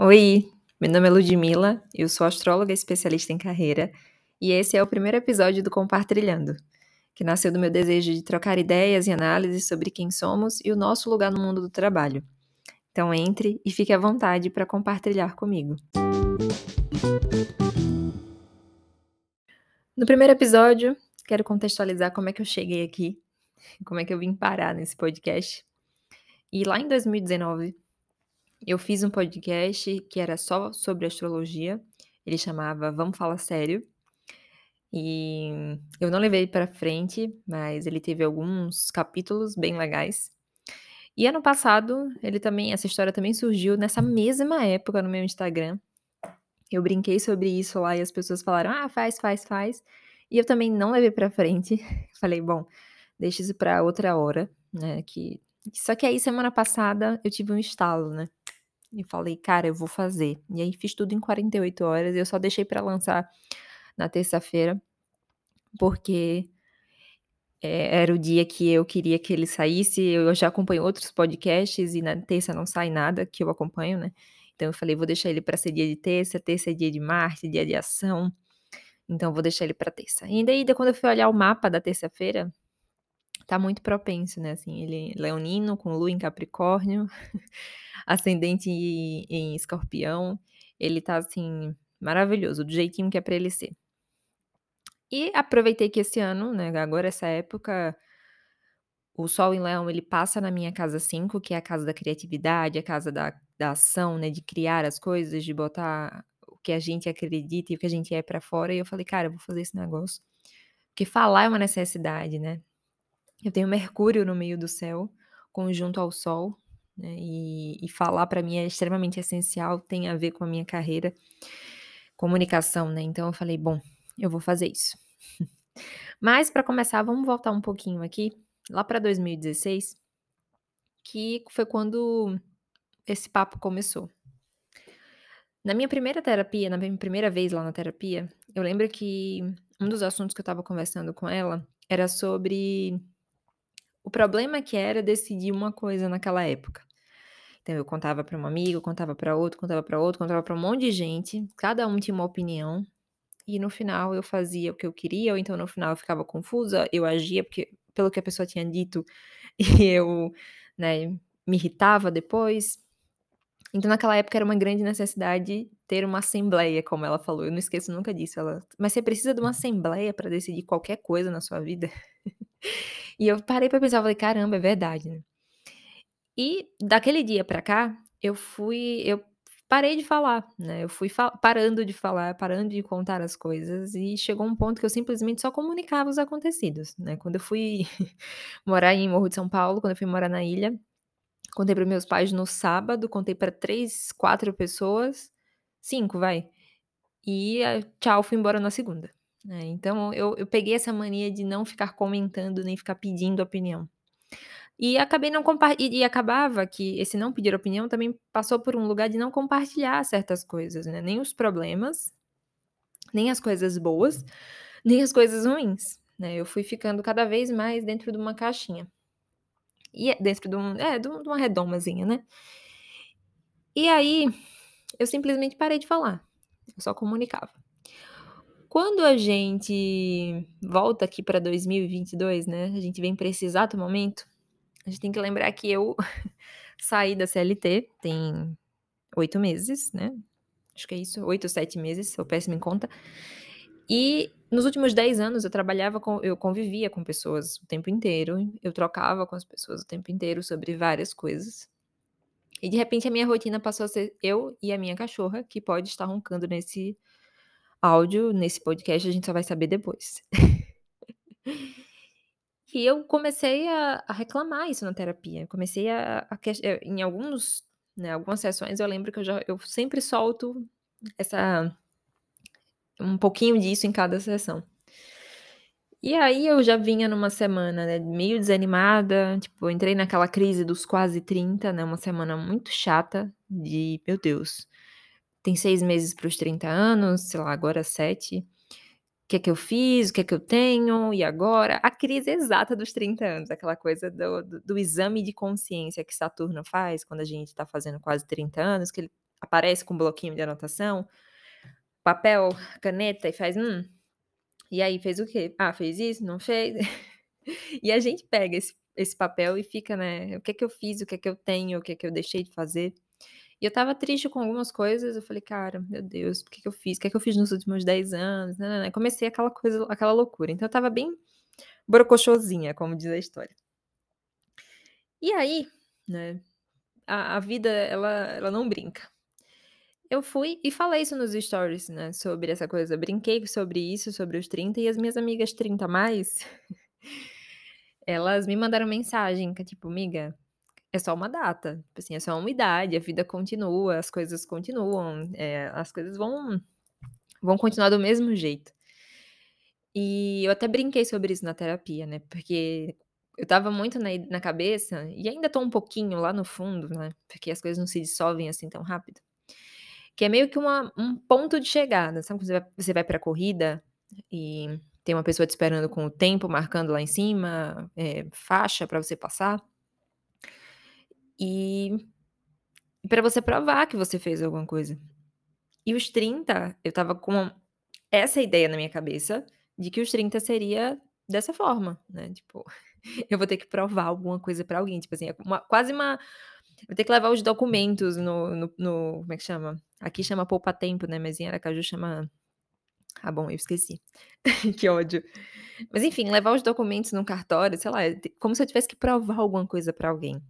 Oi, meu nome é Ludmila, eu sou astróloga especialista em carreira e esse é o primeiro episódio do Compartilhando, que nasceu do meu desejo de trocar ideias e análises sobre quem somos e o nosso lugar no mundo do trabalho. Então entre e fique à vontade para compartilhar comigo. No primeiro episódio, quero contextualizar como é que eu cheguei aqui, como é que eu vim parar nesse podcast. E lá em 2019, eu fiz um podcast que era só sobre astrologia. Ele chamava Vamos Falar Sério. E eu não levei para frente, mas ele teve alguns capítulos bem legais. E ano passado, ele também, essa história também surgiu nessa mesma época no meu Instagram. Eu brinquei sobre isso lá e as pessoas falaram: "Ah, faz, faz, faz". E eu também não levei para frente. Falei: "Bom, deixa isso para outra hora", né, que só que aí semana passada eu tive um estalo, né? E falei: "Cara, eu vou fazer". E aí fiz tudo em 48 horas eu só deixei para lançar na terça-feira, porque é, era o dia que eu queria que ele saísse. Eu já acompanho outros podcasts e na terça não sai nada que eu acompanho, né? Então eu falei: "Vou deixar ele para ser dia de terça, terça é dia de Marte, dia de ação". Então vou deixar ele para terça. E daí quando eu fui olhar o mapa da terça-feira, tá muito propenso, né, assim, ele leonino com lua em Capricórnio, ascendente em Escorpião, ele tá assim maravilhoso, do jeitinho que é para ele ser. E aproveitei que esse ano, né, agora essa época, o Sol em Leão ele passa na minha casa 5, que é a casa da criatividade, a casa da, da ação, né, de criar as coisas, de botar o que a gente acredita e o que a gente é para fora. E eu falei, cara, eu vou fazer esse negócio. Porque falar é uma necessidade, né? Eu tenho Mercúrio no meio do céu, conjunto ao Sol, né? E, e falar para mim é extremamente essencial, tem a ver com a minha carreira, comunicação, né? Então eu falei, bom, eu vou fazer isso. Mas para começar, vamos voltar um pouquinho aqui, lá para 2016, que foi quando esse papo começou. Na minha primeira terapia, na minha primeira vez lá na terapia, eu lembro que um dos assuntos que eu estava conversando com ela era sobre o problema que era decidir uma coisa naquela época. Então eu contava para um amigo, contava para outro, contava para outro, contava para um monte de gente, cada um tinha uma opinião, e no final eu fazia o que eu queria, ou então no final eu ficava confusa, eu agia porque, pelo que a pessoa tinha dito, e eu, né, me irritava depois. Então naquela época era uma grande necessidade ter uma assembleia, como ela falou. Eu não esqueço nunca disso. Ela, mas você precisa de uma assembleia para decidir qualquer coisa na sua vida? e eu parei para pensar, falei, caramba, é verdade, né? E daquele dia para cá, eu fui, eu parei de falar, né? Eu fui parando de falar, parando de contar as coisas e chegou um ponto que eu simplesmente só comunicava os acontecidos, né? Quando eu fui morar em Morro de São Paulo, quando eu fui morar na ilha, contei para meus pais no sábado, contei para três, quatro pessoas, cinco, vai. E eh, tchau, fui embora na segunda. Né? Então eu, eu peguei essa mania de não ficar comentando nem ficar pedindo opinião. E acabei não compartilhando. E acabava que esse não pedir opinião também passou por um lugar de não compartilhar certas coisas, né? Nem os problemas, nem as coisas boas, nem as coisas ruins. Né? Eu fui ficando cada vez mais dentro de uma caixinha. E é dentro de, um, é, de uma redomazinha, né? E aí, eu simplesmente parei de falar. Eu só comunicava. Quando a gente volta aqui para 2022, né? A gente vem para esse exato momento. A gente tem que lembrar que eu saí da CLT tem oito meses, né? Acho que é isso, oito sete meses, eu péssimo em conta. E nos últimos dez anos eu trabalhava com, eu convivia com pessoas o tempo inteiro, eu trocava com as pessoas o tempo inteiro sobre várias coisas. E de repente a minha rotina passou a ser eu e a minha cachorra, que pode estar roncando nesse áudio, nesse podcast, a gente só vai saber depois. e eu comecei a, a, reclamar isso na terapia. Eu comecei a, a, eh, em alguns, né, algumas sessões eu lembro que eu já eu sempre solto essa um pouquinho disso em cada sessão. E aí eu já vinha numa semana, né, meio desanimada, tipo, entrei naquela crise dos quase 30, né, uma semana muito chata de, meu Deus, tem seis meses para os 30 anos, sei lá, agora sete. O que é que eu fiz? O que é que eu tenho? E agora? A crise exata dos 30 anos, aquela coisa do, do, do exame de consciência que Saturno faz quando a gente está fazendo quase 30 anos, que ele aparece com um bloquinho de anotação, papel, caneta e faz, hum, e aí fez o quê? Ah, fez isso, não fez? e a gente pega esse, esse papel e fica, né, o que é que eu fiz, o que é que eu tenho, o que é que eu deixei de fazer. E eu tava triste com algumas coisas, eu falei, cara, meu Deus, o que, que eu fiz? O que é que eu fiz nos últimos 10 anos? Né, né, né. Comecei aquela coisa, aquela loucura. Então eu tava bem brocochosinha, como diz a história. E aí, né, a, a vida, ela, ela não brinca. Eu fui e falei isso nos stories, né, sobre essa coisa. Brinquei sobre isso, sobre os 30, e as minhas amigas 30 mais, elas me mandaram mensagem, que é tipo, amiga, é só uma data, tipo assim, é só uma idade, a vida continua, as coisas continuam, é, as coisas vão, vão continuar do mesmo jeito. E eu até brinquei sobre isso na terapia, né, porque eu tava muito na, na cabeça, e ainda tô um pouquinho lá no fundo, né, porque as coisas não se dissolvem assim tão rápido. Que é meio que uma, um ponto de chegada, sabe? Você vai, você vai pra corrida e tem uma pessoa te esperando com o tempo marcando lá em cima, é, faixa para você passar. E, para você provar que você fez alguma coisa. E os 30, eu tava com essa ideia na minha cabeça de que os 30 seria dessa forma, né? Tipo, eu vou ter que provar alguma coisa para alguém, tipo assim, é uma, quase uma Vou ter que levar os documentos no, no, no, Como é que chama? Aqui chama poupa tempo, né? Mas em Aracaju chama. Ah, bom, eu esqueci. que ódio. Mas enfim, levar os documentos no cartório, sei lá, é como se eu tivesse que provar alguma coisa para alguém.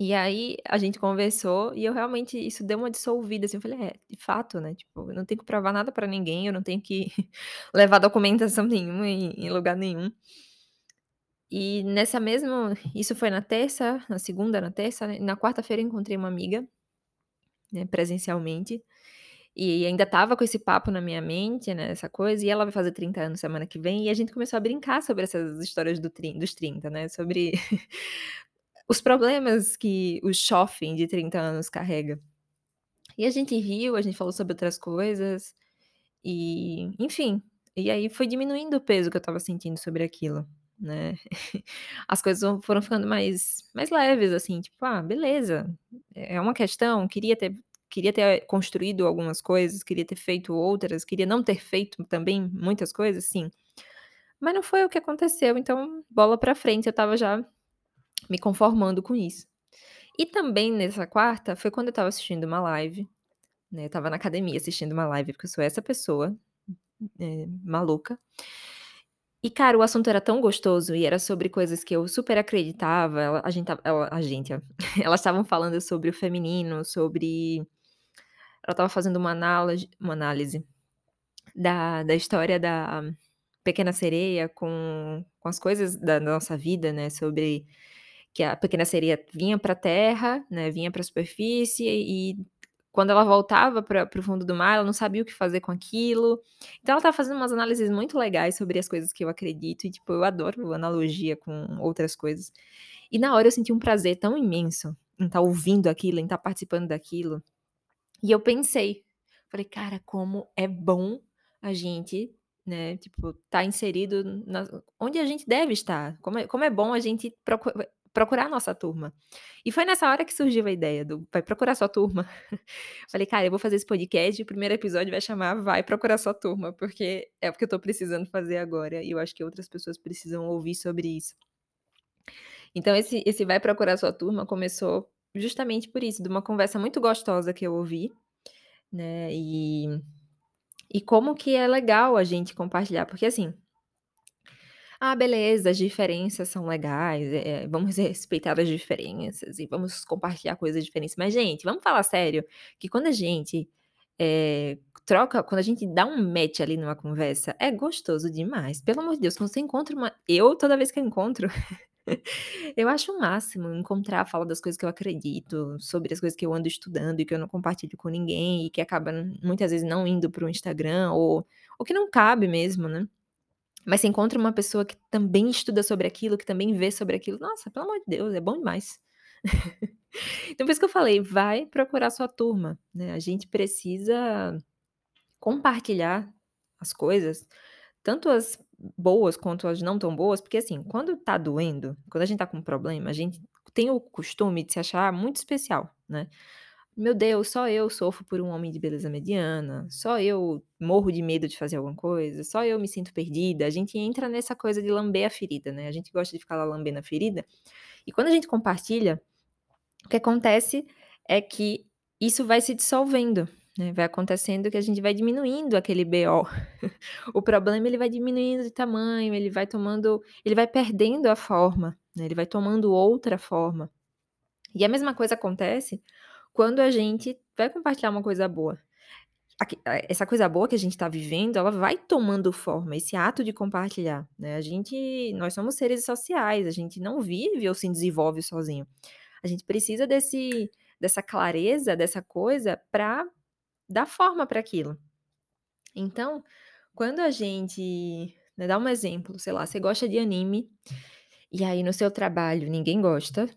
E aí a gente conversou e eu realmente isso deu uma dissolvida assim, eu falei, é, de fato, né? Tipo, eu não tenho que provar nada para ninguém, eu não tenho que levar documentação nenhuma em, em lugar nenhum. E nessa mesma isso foi na terça, na segunda, na terça, né, na quarta-feira encontrei uma amiga, né, presencialmente, e ainda estava com esse papo na minha mente, né, essa coisa, e ela vai fazer 30 anos semana que vem, e a gente começou a brincar sobre essas histórias do dos 30, né, sobre os problemas que o jovem de 30 anos carrega. E a gente riu, a gente falou sobre outras coisas, e enfim, e aí foi diminuindo o peso que eu estava sentindo sobre aquilo né? As coisas foram ficando mais, mais leves, assim, tipo, ah, beleza, é uma questão, queria ter, queria ter construído algumas coisas, queria ter feito outras, queria não ter feito também muitas coisas, sim. Mas não foi o que aconteceu, então bola pra frente, eu tava já me conformando com isso. E também nessa quarta foi quando eu tava assistindo uma live, né? Eu tava na academia assistindo uma live, porque eu sou essa pessoa é, maluca. E, cara, o assunto era tão gostoso e era sobre coisas que eu super acreditava. Ela, a gente, ela, a gente, elas estavam falando sobre o feminino, sobre. Ela estava fazendo uma análise, uma análise da, da história da Pequena Sereia com, com as coisas da nossa vida, né? Sobre que a Pequena Sereia vinha para a Terra, né? Vinha para a superfície e quando ela voltava para o fundo do mar, ela não sabia o que fazer com aquilo. Então ela estava fazendo umas análises muito legais sobre as coisas que eu acredito e tipo, eu adoro analogia com outras coisas. E na hora eu senti um prazer tão imenso em estar tá ouvindo aquilo, em estar tá participando daquilo. E eu pensei, falei, cara, como é bom a gente, né, tipo, tá inserido na, onde a gente deve estar. Como é, como é bom a gente procurar a nossa turma. E foi nessa hora que surgiu a ideia do vai procurar sua turma. Falei, cara, eu vou fazer esse podcast, o primeiro episódio vai chamar Vai procurar sua turma, porque é o que eu tô precisando fazer agora e eu acho que outras pessoas precisam ouvir sobre isso. Então esse esse vai procurar sua turma começou justamente por isso, de uma conversa muito gostosa que eu ouvi, né? E e como que é legal a gente compartilhar, porque assim, ah, beleza, as diferenças são legais, eh, vamos respeitar as diferenças e vamos compartilhar coisas diferentes. Mas, gente, vamos falar sério, que quando a gente, eh, troca quando a gente dá um match ali numa conversa, é gostoso demais. Pelo amor de Deus, quando você encontra uma eu, toda vez que eu encontro, eu acho o máximo encontrar, falar das coisas que eu acredito, sobre as coisas que eu ando estudando e que eu não compartilho com ninguém e que acaba muitas vezes não indo para o Instagram ou ou que não cabe mesmo, né. Mas você encontra uma pessoa que também estuda sobre aquilo, que também vê sobre aquilo, nossa, pelo amor de Deus, é bom demais. então por isso que eu falei, vai procurar sua turma, né, a gente precisa compartilhar as coisas, tanto as boas quanto as não tão boas, porque assim, quando tá doendo, quando a gente tá com um problema, a gente tem o costume de se achar muito especial, né. Meu Deus, só eu sofro por um homem de beleza mediana, só eu morro de medo de fazer alguma coisa, só eu me sinto perdida. A gente entra nessa coisa de lamber a ferida, né? A gente gosta de ficar lá lambendo a ferida. E quando a gente compartilha, o que acontece é que isso vai se dissolvendo, né? Vai acontecendo que a gente vai diminuindo aquele BO. o problema ele vai diminuindo de tamanho, ele vai tomando, ele vai perdendo a forma, né? Ele vai tomando outra forma. E a mesma coisa acontece quando a gente vai compartilhar uma coisa boa. Essa coisa boa que a gente está vivendo, ela vai tomando forma, esse ato de compartilhar, né? A gente, nós somos seres sociais, a gente não vive ou se desenvolve sozinho. A gente precisa desse, dessa clareza, dessa coisa, para dar forma para aquilo. Então, quando a gente. Né, dá um exemplo, sei lá, você gosta de anime, e aí no seu trabalho ninguém gosta,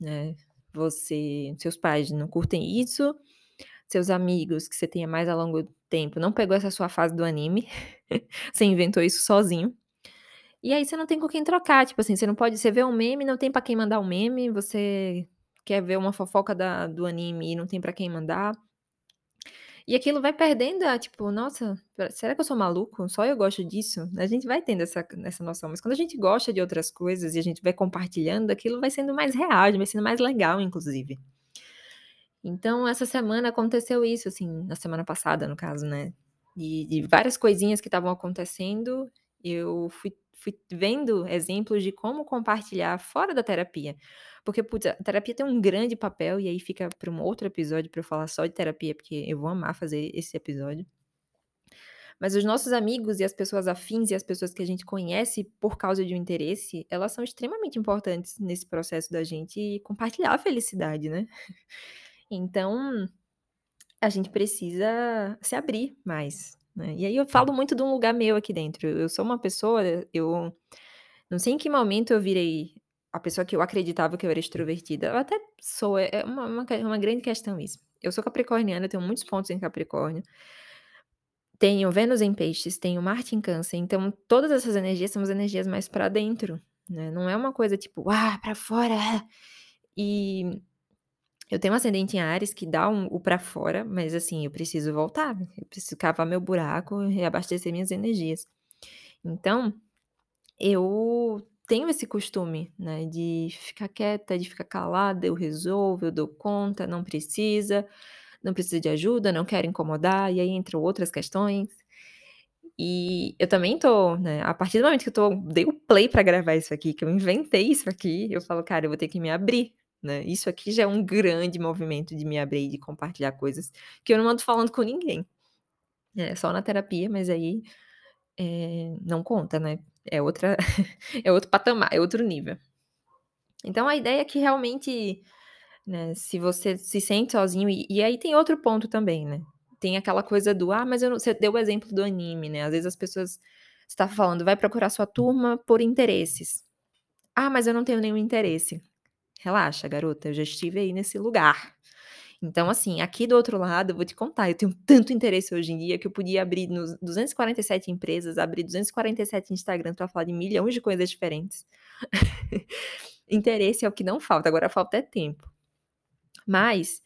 né? Você, seus pais não curtem isso, seus amigos que você tenha mais a longo tempo não pegou essa sua fase do anime, você inventou isso sozinho. E aí você não tem com quem trocar, tipo assim, você não pode, você vê um meme, não tem para quem mandar um meme, você quer ver uma fofoca da, do anime e não tem para quem mandar. E aquilo vai perdendo a, tipo, nossa, será que eu sou maluco? Só eu gosto disso? A gente vai tendo essa, essa noção. Mas quando a gente gosta de outras coisas e a gente vai compartilhando, aquilo vai sendo mais real, vai sendo mais legal, inclusive. Então, essa semana aconteceu isso, assim, na semana passada, no caso, né? De, de várias coisinhas que estavam acontecendo, eu fui, fui vendo exemplos de como compartilhar fora da terapia. Porque, putz, a terapia tem um grande papel, e aí fica para um outro episódio para eu falar só de terapia, porque eu vou amar fazer esse episódio. Mas os nossos amigos e as pessoas afins e as pessoas que a gente conhece por causa de um interesse, elas são extremamente importantes nesse processo da gente compartilhar a felicidade, né? Então, a gente precisa se abrir mais, né? E aí eu falo muito de um lugar meu aqui dentro. Eu sou uma pessoa, eu não sei em que momento eu virei a pessoa que eu acreditava que eu era extrovertida. Eu até sou, é, é uma, uma, uma grande questão isso. Eu sou capricorniana, eu tenho muitos pontos em Capricórnio. Tenho Vênus em Peixes, tenho Marte em Câncer. Então, todas essas energias são as energias mais para dentro, né? Não é uma coisa tipo, ah, para fora. E eu tenho um ascendente em Ares que dá um, o para fora, mas assim, eu preciso voltar. Eu preciso cavar meu buraco e abastecer minhas energias. Então, eu tenho esse costume, né, de ficar quieta, de ficar calada, eu resolvo, eu dou conta, não precisa, não precisa de ajuda, não quero incomodar, e aí entram outras questões. E eu também tô, né, a partir do momento que eu tô, dei o play para gravar isso aqui, que eu inventei isso aqui, eu falo, cara, eu vou ter que me abrir, né? Isso aqui já é um grande movimento de me abrir, de compartilhar coisas que eu não ando falando com ninguém. É só na terapia, mas aí é, não conta, né? É outra, é outro patamar, é outro nível. Então a ideia é que realmente, né, se você se sente sozinho, e, e, aí tem outro ponto também, né? Tem aquela coisa do, ah, mas não, você deu o exemplo do anime, né? Às vezes as pessoas está falando, vai procurar sua turma por interesses. Ah, mas eu não tenho nenhum interesse. Relaxa, garota, eu já estive aí nesse lugar. Então, assim, aqui do outro lado, eu vou te contar, eu tenho tanto interesse hoje em dia que eu podia abrir nos 247 empresas, abrir 247 Instagram para falar de milhões de coisas diferentes. interesse é o que não falta, agora falta é tempo. Mas,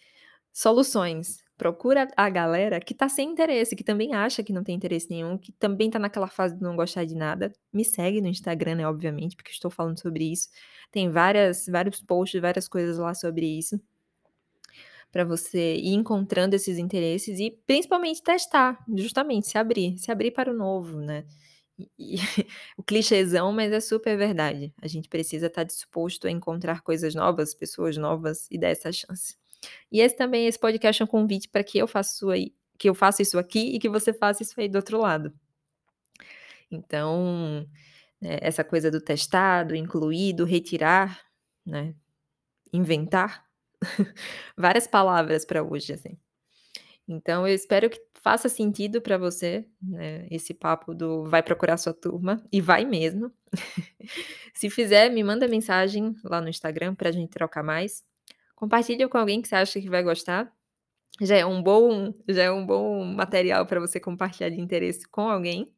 soluções. Procura a galera que tá sem interesse, que também acha que não tem interesse nenhum, que também tá naquela fase de não gostar de nada. Me segue no Instagram, né, obviamente, porque estou falando sobre isso. Tem várias, vários posts, várias coisas lá sobre isso para você ir encontrando esses interesses e principalmente testar, justamente se abrir, se abrir para o novo, né? E, o clichêzão, mas é super verdade. A gente precisa estar tá disposto a encontrar coisas novas, pessoas novas e dar essa chance. E esse também, esse podcast é um convite para que eu faça aí, que eu faça isso aqui e que você faça isso aí do outro lado. Então, é, essa coisa do testado, incluído, retirar, né? Inventar, várias palavras para hoje, assim. Então, eu espero que faça sentido para você, né, esse papo do vai procurar sua turma, e vai mesmo. Se fizer, me manda mensagem lá no Instagram para a gente trocar mais. Compartilha com alguém que você acha que vai gostar. Já é um bom, já é um bom material para você compartilhar de interesse com alguém.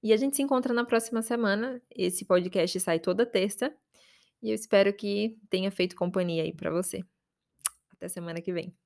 E a gente se encontra na próxima semana. Esse podcast sai toda terça. E eu espero que tenha feito companhia aí para você. Até semana que vem.